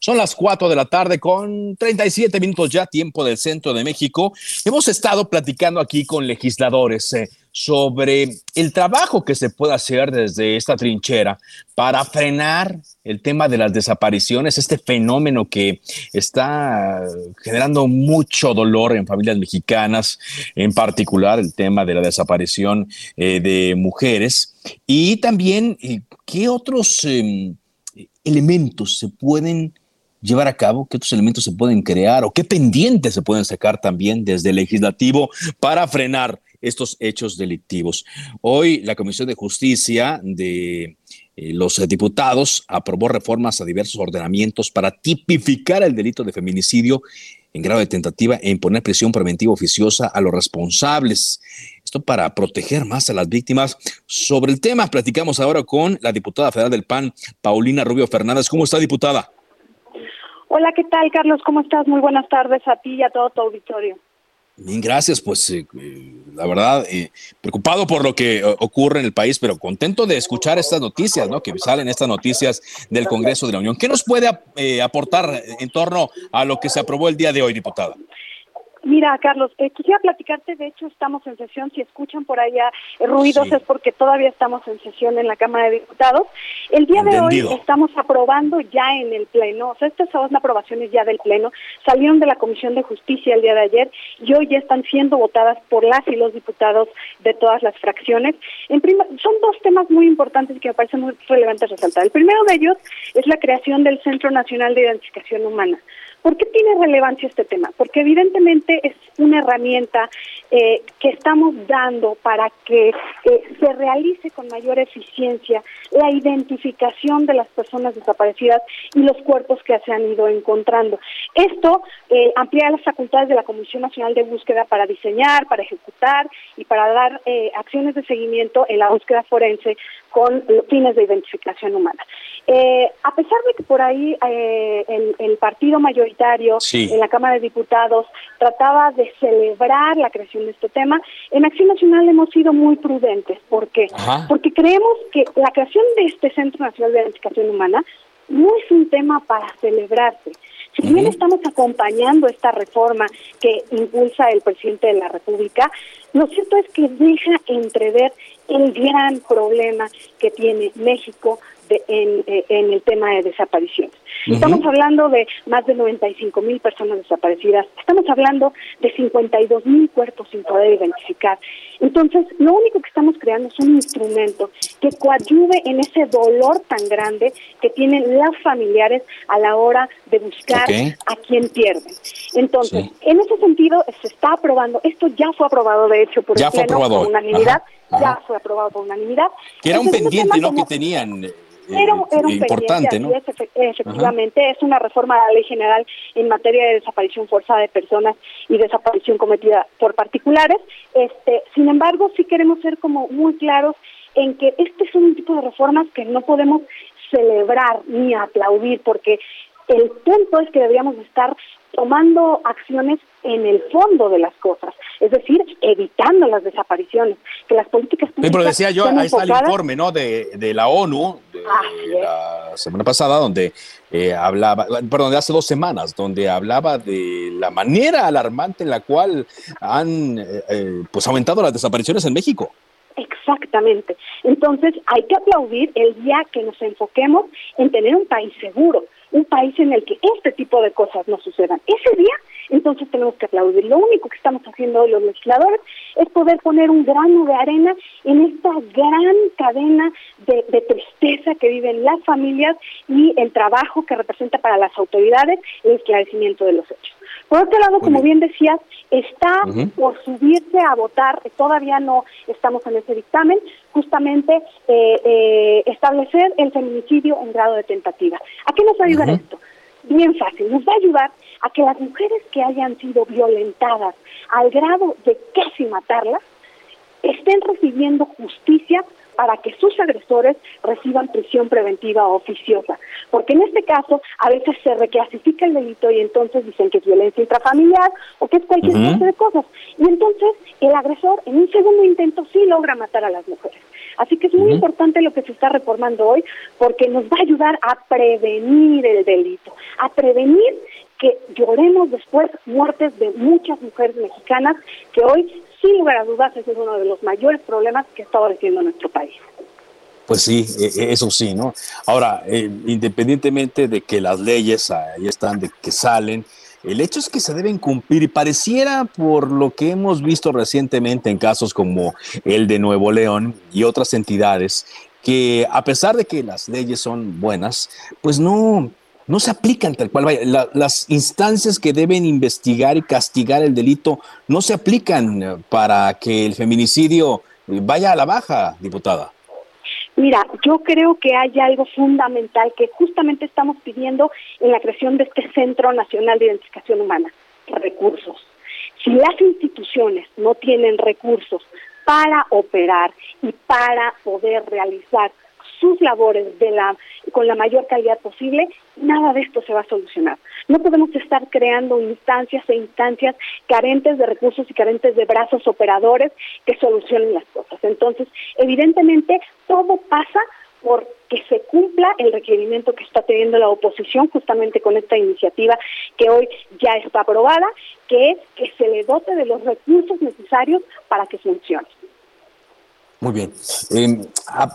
Son las 4 de la tarde con 37 minutos ya, tiempo del centro de México. Hemos estado platicando aquí con legisladores eh, sobre el trabajo que se puede hacer desde esta trinchera para frenar el tema de las desapariciones, este fenómeno que está generando mucho dolor en familias mexicanas, en particular el tema de la desaparición eh, de mujeres. Y también, eh, ¿qué otros em, elementos se pueden llevar a cabo, qué otros elementos se pueden crear o qué pendientes se pueden sacar también desde el legislativo para frenar estos hechos delictivos. Hoy la Comisión de Justicia de eh, los diputados aprobó reformas a diversos ordenamientos para tipificar el delito de feminicidio en grado de tentativa e imponer prisión preventiva oficiosa a los responsables. Esto para proteger más a las víctimas. Sobre el tema, platicamos ahora con la diputada federal del PAN, Paulina Rubio Fernández. ¿Cómo está, diputada? Hola, ¿qué tal, Carlos? ¿Cómo estás? Muy buenas tardes a ti y a todo tu auditorio. Bien, gracias. Pues eh, eh, la verdad, eh, preocupado por lo que ocurre en el país, pero contento de escuchar estas noticias, ¿no? Que salen estas noticias del Congreso de la Unión. ¿Qué nos puede aportar en torno a lo que se aprobó el día de hoy, diputada? Mira, Carlos, eh, quisiera platicarte, de hecho estamos en sesión, si escuchan por allá eh, ruidos es porque todavía estamos en sesión en la Cámara de Diputados. El día de hoy estamos aprobando ya en el Pleno, o sea, estas son aprobaciones ya del Pleno, salieron de la Comisión de Justicia el día de ayer y hoy ya están siendo votadas por las y los diputados de todas las fracciones. En son dos temas muy importantes que me parecen muy relevantes resaltar. El primero de ellos es la creación del Centro Nacional de Identificación Humana. ¿Por qué tiene relevancia este tema? Porque evidentemente es una herramienta eh, que estamos dando para que eh, se realice con mayor eficiencia la identificación de las personas desaparecidas y los cuerpos que se han ido encontrando. Esto eh, amplía las facultades de la Comisión Nacional de Búsqueda para diseñar, para ejecutar y para dar acciones de seguimiento en la búsqueda forense con fines de identificación humana. Eh, a pesar de que por ahí eh, el, partido en la Cámara de Diputados trataba de celebrar la creación de este tema, en Acción Nacional hemos sido muy prudentes. ¿Por qué? Porque creemos que la creación de este Centro Nacional de Identificación Humana no es un tema para celebrarse. Si bien estamos acompañando esta reforma que impulsa el presidente de la República, lo cierto es que deja entrever el gran problema que tiene México eh, en, el tema de desapariciones. Estamos hablando de más de 95 mil personas desaparecidas, estamos hablando de 52 mil cuerpos sin poder identificar. Entonces, lo único que estamos creando es un instrumento que coadyuve en ese dolor tan grande que tienen las familiares a la hora de buscar a quien pierden. Entonces, en ese sentido, se está aprobando, esto ya fue aprobado de hecho por el Pleno por unanimidad, ya fue aprobado por unanimidad. Que era un pendiente, ¿no? Que tenían era, un importante, ¿no? efectivamente, es una reforma a la ley general en materia de desaparición forzada de personas y desaparición cometida por particulares. Este, sin embargo, sí queremos ser como muy claros en que este es un tipo de reformas que no podemos celebrar ni aplaudir porque el punto es que deberíamos estar tomando acciones en el fondo de las cosas, es decir, evitando las desapariciones, que las políticas públicas Pero decía yo, ahí está el informe, ¿no? De, de la ONU de, la semana pasada, donde eh, hablaba, perdón, de hace dos semanas, donde hablaba de la manera alarmante en la cual han eh, eh, pues aumentado las desapariciones en México. Exactamente. Entonces hay que aplaudir el día que nos enfoquemos en tener un país seguro, un país en el que este tipo de cosas no sucedan. Ese día, entonces tenemos que aplaudir. Lo único que estamos haciendo hoy los legisladores es poder poner un grano de arena en esta gran cadena de, de tristeza que viven las familias y el trabajo que representa para las autoridades el esclarecimiento de los hechos. Por otro lado, como bien decías, está por subirse a votar, todavía no estamos en ese dictamen, justamente eh, eh, establecer el feminicidio en grado de tentativa. ¿A qué nos va a ayudar esto? Bien fácil, nos va a ayudar a que las mujeres que hayan sido violentadas al grado de casi matarlas estén recibiendo justicia para que sus agresores reciban prisión preventiva oficiosa. Porque en este caso a veces se reclasifica el delito y entonces dicen que es violencia intrafamiliar o que es cualquier clase de cosas. Y entonces el agresor en un segundo intento sí logra matar a las mujeres. Así que es muy importante lo que se está reformando hoy porque nos va a ayudar a prevenir el delito, a prevenir que lloremos después muertes de muchas mujeres mexicanas que hoy sin lugar a dudas, ese es uno de los mayores problemas que está padeciendo nuestro país. Pues sí, e, e, eso sí, ¿no? Ahora, eh, independientemente de que las leyes ahí están, de que salen, el hecho es que se deben cumplir y pareciera por lo que hemos visto recientemente en casos como el de Nuevo León y otras entidades, que a pesar de que las leyes son buenas, pues no, no se aplican tal cual. las instancias que deben investigar y castigar el delito no se aplican eh, para que el feminicidio eh, vaya a la baja, diputada. Mira, yo creo que hay algo fundamental que justamente estamos pidiendo en la creación de este Centro Nacional de Identificación Humana, recursos. Si las instituciones no tienen recursos para operar y para poder realizar sus labores de la, con la mayor calidad posible, nada de esto se va a solucionar. No podemos estar creando instancias e instancias carentes de recursos y carentes de brazos operadores que solucionen las cosas. Entonces, evidentemente, todo pasa por que se cumpla el requerimiento que está teniendo la oposición justamente con esta iniciativa que hoy ya está aprobada, que es que se le dote de los recursos necesarios para que funcione. Muy bien. Eh,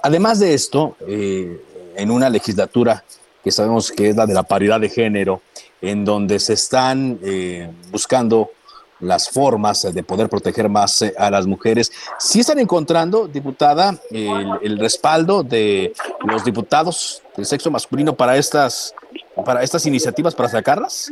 además de esto, eh, en una legislatura que sabemos que es la de la paridad de género, en donde se están eh, buscando las formas de poder proteger más eh, a las mujeres. ¿Sí están encontrando, diputada, el, respaldo de los diputados del sexo masculino para estas, para estas iniciativas, para sacarlas?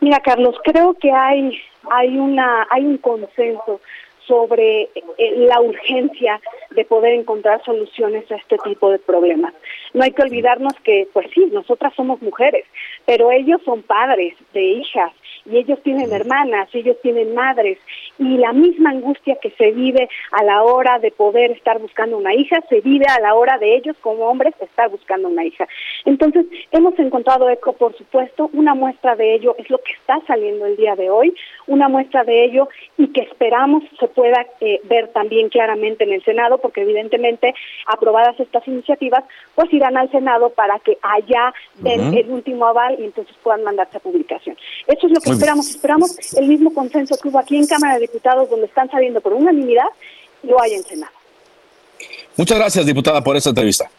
Mira, Carlos, creo que hay, hay, una, hay un consenso sobre eh, la urgencia de poder encontrar soluciones a este tipo de problemas. No hay que olvidarnos que, pues sí, nosotras somos mujeres, pero ellos son padres de hijas y ellos tienen hermanas, ellos tienen madres y la misma angustia que se vive a la hora de poder estar buscando una hija se vive a la hora de ellos como hombres estar buscando una hija. Entonces, hemos encontrado eco, por supuesto, una muestra de ello es lo que está saliendo el día de hoy, una muestra de ello y que esperamos se pueda eh, ver también claramente en el Senado, porque evidentemente aprobadas estas iniciativas, pues irán al Senado para que allá den el último aval y entonces puedan mandarse a publicación. Eso es lo que esperamos. Esperamos el mismo consenso que hubo aquí en Cámara de Diputados, donde están saliendo por unanimidad, lo hay en Senado. Muchas gracias, diputada, por esta entrevista.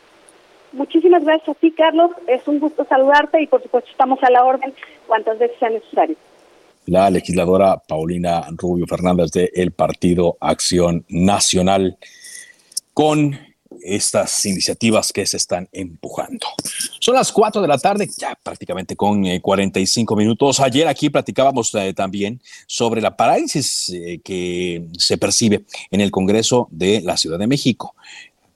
Muchísimas gracias a ti, Carlos. Es un gusto saludarte y, por supuesto, estamos a la orden cuantas veces sea necesario. La legisladora Paulina Rubio Fernández del el Partido Acción Nacional con estas iniciativas que se están empujando. Son las 4 de la tarde, ya prácticamente con 45 eh, minutos. Ayer aquí platicábamos eh, también sobre la parálisis eh, que se percibe en el Congreso de la Ciudad de México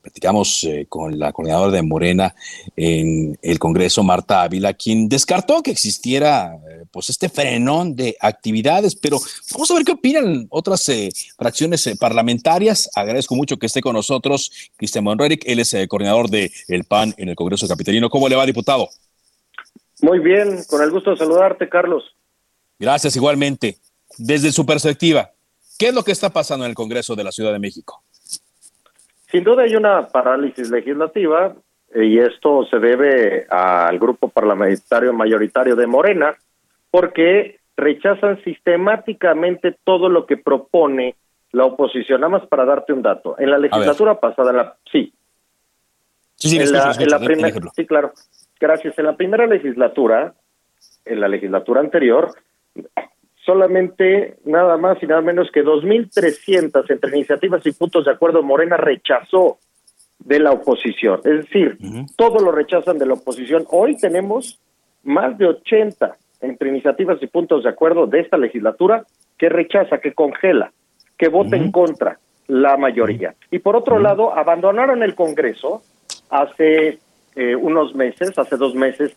platicamos eh, con la coordinadora de Morena en el Congreso, Marta Ávila, quien descartó que existiera eh, pues este frenón de actividades, pero vamos a ver qué opinan otras eh, fracciones parlamentarias. Agradezco mucho que esté con nosotros Cristian Monreric, él es coordinador del el PAN en el Congreso Capitalino. ¿Cómo le va, diputado? Muy bien, con el gusto de saludarte, Carlos. Gracias, igualmente. Desde su perspectiva, ¿qué es lo que está pasando en el Congreso de la Ciudad de México? Sin duda hay una parálisis legislativa eh, y esto se debe al grupo parlamentario mayoritario de Morena porque rechazan sistemáticamente todo lo que propone la oposición. Nada más para darte un dato. En la legislatura pasada, la, sí. Sí, sí, en la, sí, claro. Gracias. En la primera legislatura, en la legislatura anterior, solamente nada más y nada menos que 2.300 entre iniciativas y puntos de acuerdo Morena rechazó de la oposición. Es decir, todos lo rechazan de la oposición. Hoy tenemos más de 80 entre iniciativas y puntos de acuerdo de esta legislatura que rechaza, que congela, que vota en contra la mayoría. Y por otro lado, abandonaron el Congreso hace eh, unos meses, hace dos meses,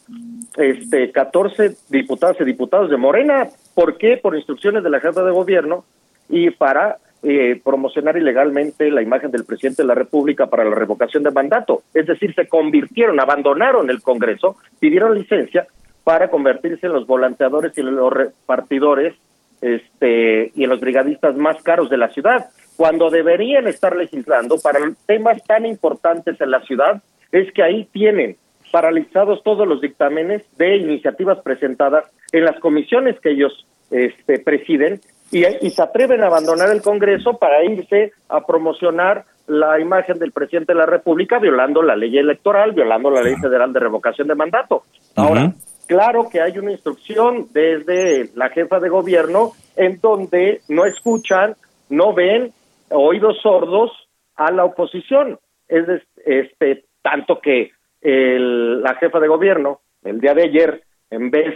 este, 14 diputadas y diputados de Morena. ¿Por qué? Por instrucciones de la jefa de gobierno y para eh, promocionar ilegalmente la imagen del presidente de la República para la revocación de mandato. Es decir, se convirtieron, abandonaron el Congreso, pidieron licencia para convertirse en los volanteadores y los repartidores este, y en los brigadistas más caros de la ciudad, cuando deberían estar legislando para temas tan importantes en la ciudad es que ahí tienen paralizados todos los dictámenes de iniciativas presentadas en las comisiones que ellos este, presiden y, se atreven a abandonar el Congreso para irse a promocionar la imagen del presidente de la República violando la ley electoral, violando la ley federal de revocación de mandato. Ahora, claro que hay una instrucción desde la jefa de gobierno en donde no escuchan, no ven oídos sordos a la oposición. Es este tanto que el, la jefa de gobierno, el día de ayer, en vez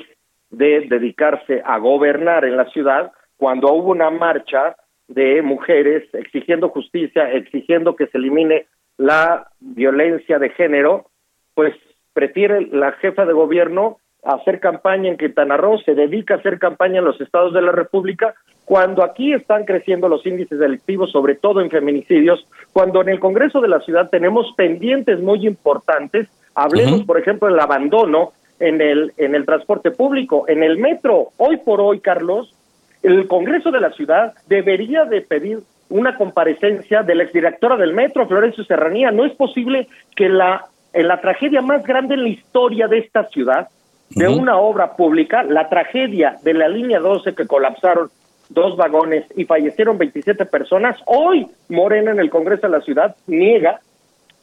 de dedicarse a gobernar en la ciudad, cuando hubo una marcha de mujeres exigiendo justicia, exigiendo que se elimine la violencia de género, pues prefiere la jefa de gobierno hacer campaña en Quintana Roo, se dedica a hacer campaña en los estados de la República, cuando aquí están creciendo los índices delictivos, sobre todo en feminicidios, cuando en el Congreso de la Ciudad tenemos pendientes muy importantes, hablemos, por ejemplo, del abandono en el, en el transporte público, en el metro. Hoy por hoy, Carlos, el Congreso de la Ciudad debería de pedir una comparecencia de la exdirectora del metro, Florencio Serranía. No es posible que la, en la tragedia más grande en la historia de esta ciudad, de una obra pública, la tragedia de la línea 12 que colapsaron dos vagones y fallecieron 27 personas, hoy Morena en el Congreso de la ciudad niega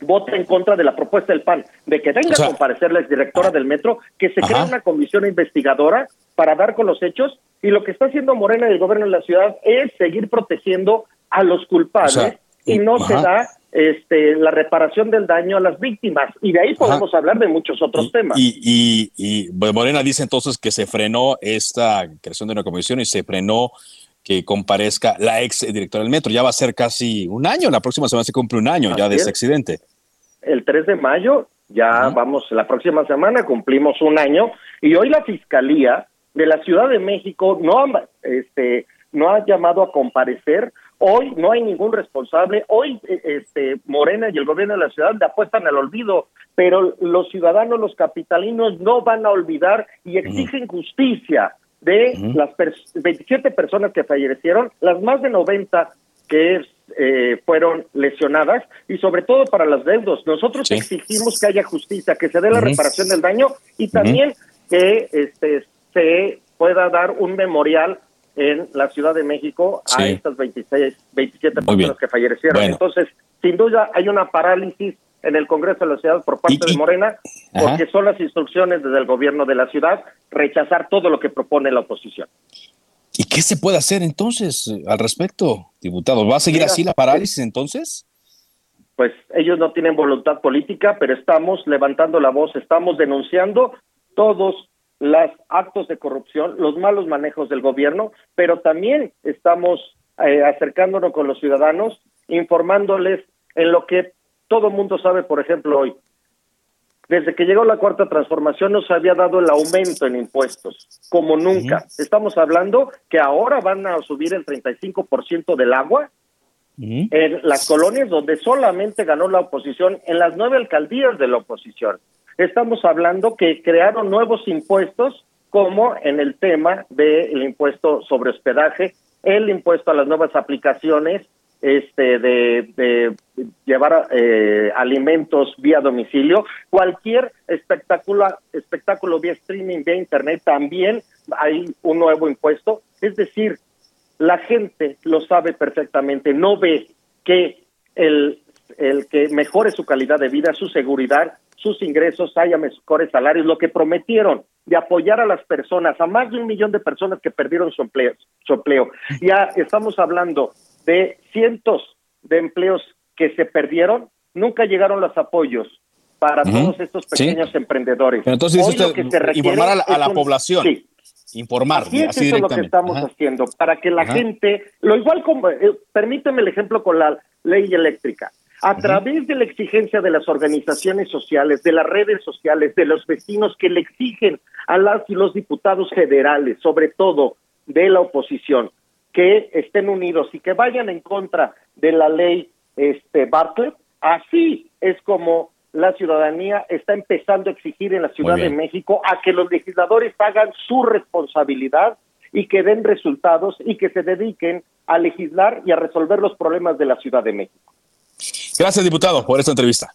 vota en contra de la propuesta del PAN de que venga a comparecer la exdirectora del metro, que se crea una comisión investigadora para dar con los hechos y lo que está haciendo Morena y el gobierno de la ciudad es seguir protegiendo a los culpables y no se da este, la reparación del daño a las víctimas. Y de ahí podemos hablar de muchos otros temas. Y, y, Morena dice entonces que se frenó esta creación de una comisión y se frenó que comparezca la ex directora del metro. Ya va a ser casi un año, la próxima semana se cumple un año ya de ese accidente. El 3 de mayo, ya vamos, la próxima semana cumplimos un año y hoy la Fiscalía de la Ciudad de México no, este, no ha llamado a comparecer. Hoy no hay ningún responsable, hoy eh, este, Morena y el gobierno de la ciudad le apuestan al olvido, pero los ciudadanos, los capitalinos no van a olvidar y exigen justicia de las 27 personas que fallecieron, las más de 90 que eh, fueron lesionadas y sobre todo para los deudos. Nosotros exigimos que haya justicia, que se dé la reparación del daño y también que este, se pueda dar un memorial en la Ciudad de México a estas 26, 27 personas que fallecieron. Entonces, sin duda hay una parálisis en el Congreso de la Ciudad por parte de Morena, porque son las instrucciones desde el gobierno de la ciudad rechazar todo lo que propone la oposición. ¿Y qué se puede hacer entonces eh, al respecto, diputado? ¿Va a seguir así la parálisis entonces? Pues ellos no tienen voluntad política, pero estamos levantando la voz, estamos denunciando todos los actos de corrupción, los malos manejos del gobierno, pero también estamos eh, acercándonos con los ciudadanos, informándoles en lo que todo mundo sabe, por ejemplo, hoy. Desde que llegó la cuarta transformación nos había dado el aumento en impuestos, como nunca. Estamos hablando que ahora van a subir el 35% del agua en las colonias donde solamente ganó la oposición, en las nueve alcaldías de la oposición. Estamos hablando que crearon nuevos impuestos, como en el tema del impuesto sobre hospedaje, el impuesto a las nuevas aplicaciones, este de, llevar eh, alimentos vía domicilio, cualquier espectáculo, espectáculo vía streaming, vía internet, también hay un nuevo impuesto. Es decir, la gente lo sabe perfectamente, no ve que el, el que mejore su calidad de vida, su seguridad, sus ingresos, haya mejores salarios, lo que prometieron de apoyar a las personas, a más de un millón de personas que perdieron su empleo. Su empleo. Ya estamos hablando de cientos de empleos que se perdieron, nunca llegaron los apoyos para todos estos pequeños emprendedores. entonces informar a la, población. Informar. Así es, eso es lo que estamos haciendo, para que la gente, lo igual como, eh, permíteme el ejemplo con la ley eléctrica. A través de la exigencia de las organizaciones sociales, de las redes sociales, de los vecinos que le exigen a las y los diputados federales, sobre todo de la oposición, que estén unidos y que vayan en contra de la ley este Bartlett, así es como la ciudadanía está empezando a exigir en la Ciudad de México a que los legisladores hagan su responsabilidad y que den resultados y que se dediquen a legislar y a resolver los problemas de la Ciudad de México. Gracias, diputado, por esta entrevista.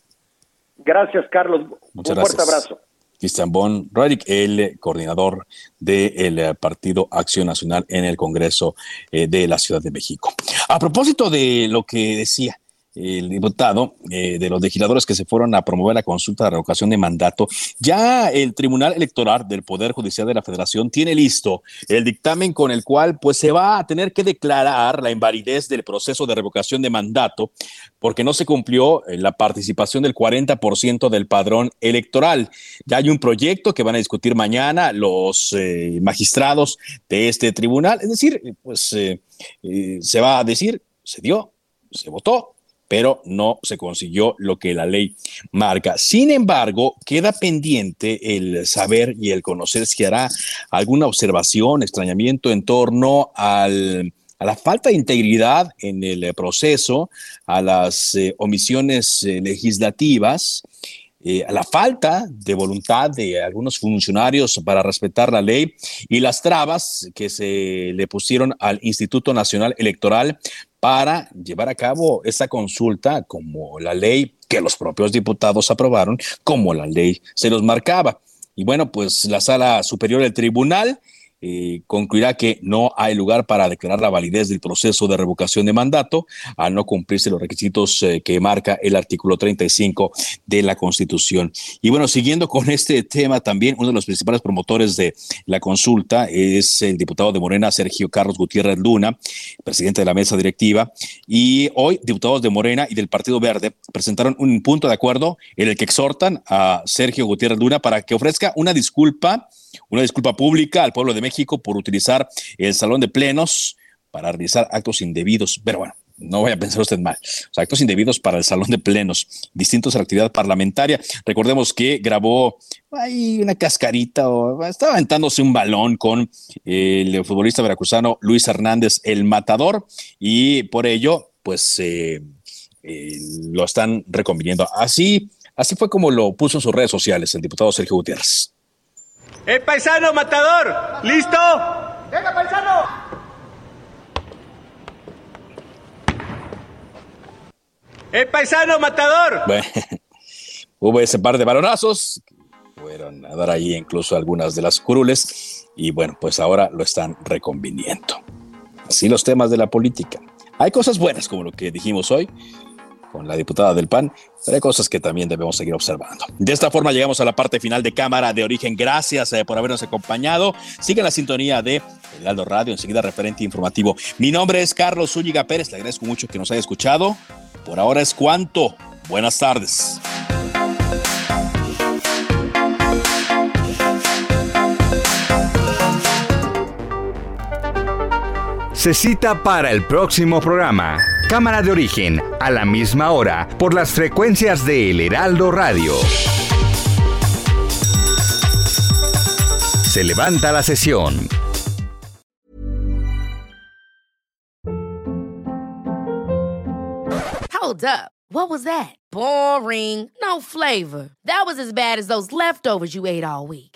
Gracias, Carlos. Muchas Un fuerte abrazo. Cristian Bon Roerich, el coordinador del eh, Partido Acción Nacional en el Congreso eh, de la Ciudad de México. A propósito de lo que decía el diputado eh, de los legisladores que se fueron a promover la consulta de revocación de mandato, ya el Tribunal Electoral del Poder Judicial de la Federación tiene listo el dictamen con el cual pues se va a tener que declarar la invalidez del proceso de revocación de mandato porque no se cumplió eh, la participación del 40% del padrón electoral. Ya hay un proyecto que van a discutir mañana los eh, magistrados de este tribunal, es decir, pues se va a decir, se dio, se votó, pero no se consiguió lo que la ley marca. Sin embargo, queda pendiente el saber y el conocer si hará alguna observación, extrañamiento en torno al a la falta de integridad en el proceso, a las eh, omisiones eh, legislativas, eh, a la falta de voluntad de algunos funcionarios para respetar la ley y las trabas que se le pusieron al Instituto Nacional Electoral para llevar a cabo esta consulta como la ley que los propios diputados aprobaron, como la ley se los marcaba. Y bueno, pues la sala superior del tribunal eh, concluirá que no hay lugar para declarar la validez del proceso de revocación de mandato al no cumplirse los requisitos eh, que marca el artículo 35 de la Constitución. Y bueno, siguiendo con este tema también, uno de los principales promotores de la consulta es el diputado de Morena, Sergio Carlos Gutiérrez Luna, presidente de la mesa directiva. Y hoy, diputados de Morena y del Partido Verde presentaron un punto de acuerdo en el que exhortan a Sergio Gutiérrez Luna para que ofrezca una disculpa una disculpa pública al pueblo de México por utilizar el salón de plenos para realizar actos indebidos. Pero bueno, no vaya a pensar usted mal. O sea, actos indebidos para el salón de plenos, distintos a la actividad parlamentaria. Recordemos que grabó ahí una cascarita o estaba aventándose un balón con el futbolista veracruzano Luis Hernández, el matador, y por ello, pues eh, eh, lo están reconviniendo. Así, así fue como lo puso en sus redes sociales el diputado Sergio Gutiérrez. ¡El paisano matador! ¿Listo? ¡Venga, paisano! ¡El paisano matador! hubo ese par de balonazos, fueron a dar ahí incluso algunas de las curules, y bueno, pues ahora lo están reconviniendo. Así los temas de la política. Hay cosas buenas, como lo que dijimos hoy, con la diputada del PAN, pero hay cosas que también debemos seguir observando. De esta forma llegamos a la parte final de Cámara de Origen. Gracias eh, por habernos acompañado. Sigue la sintonía de Heraldo Radio, enseguida referente informativo. Mi nombre es Carlos Zúñiga Pérez, le agradezco mucho que nos haya escuchado. Por ahora es cuanto. Buenas tardes. Se cita para el próximo programa. Cámara de origen, a la misma hora, por las frecuencias de El Heraldo Radio. Se levanta la sesión. Hold up. What was that? Boring. No flavor. That was as bad as those leftovers you ate all week.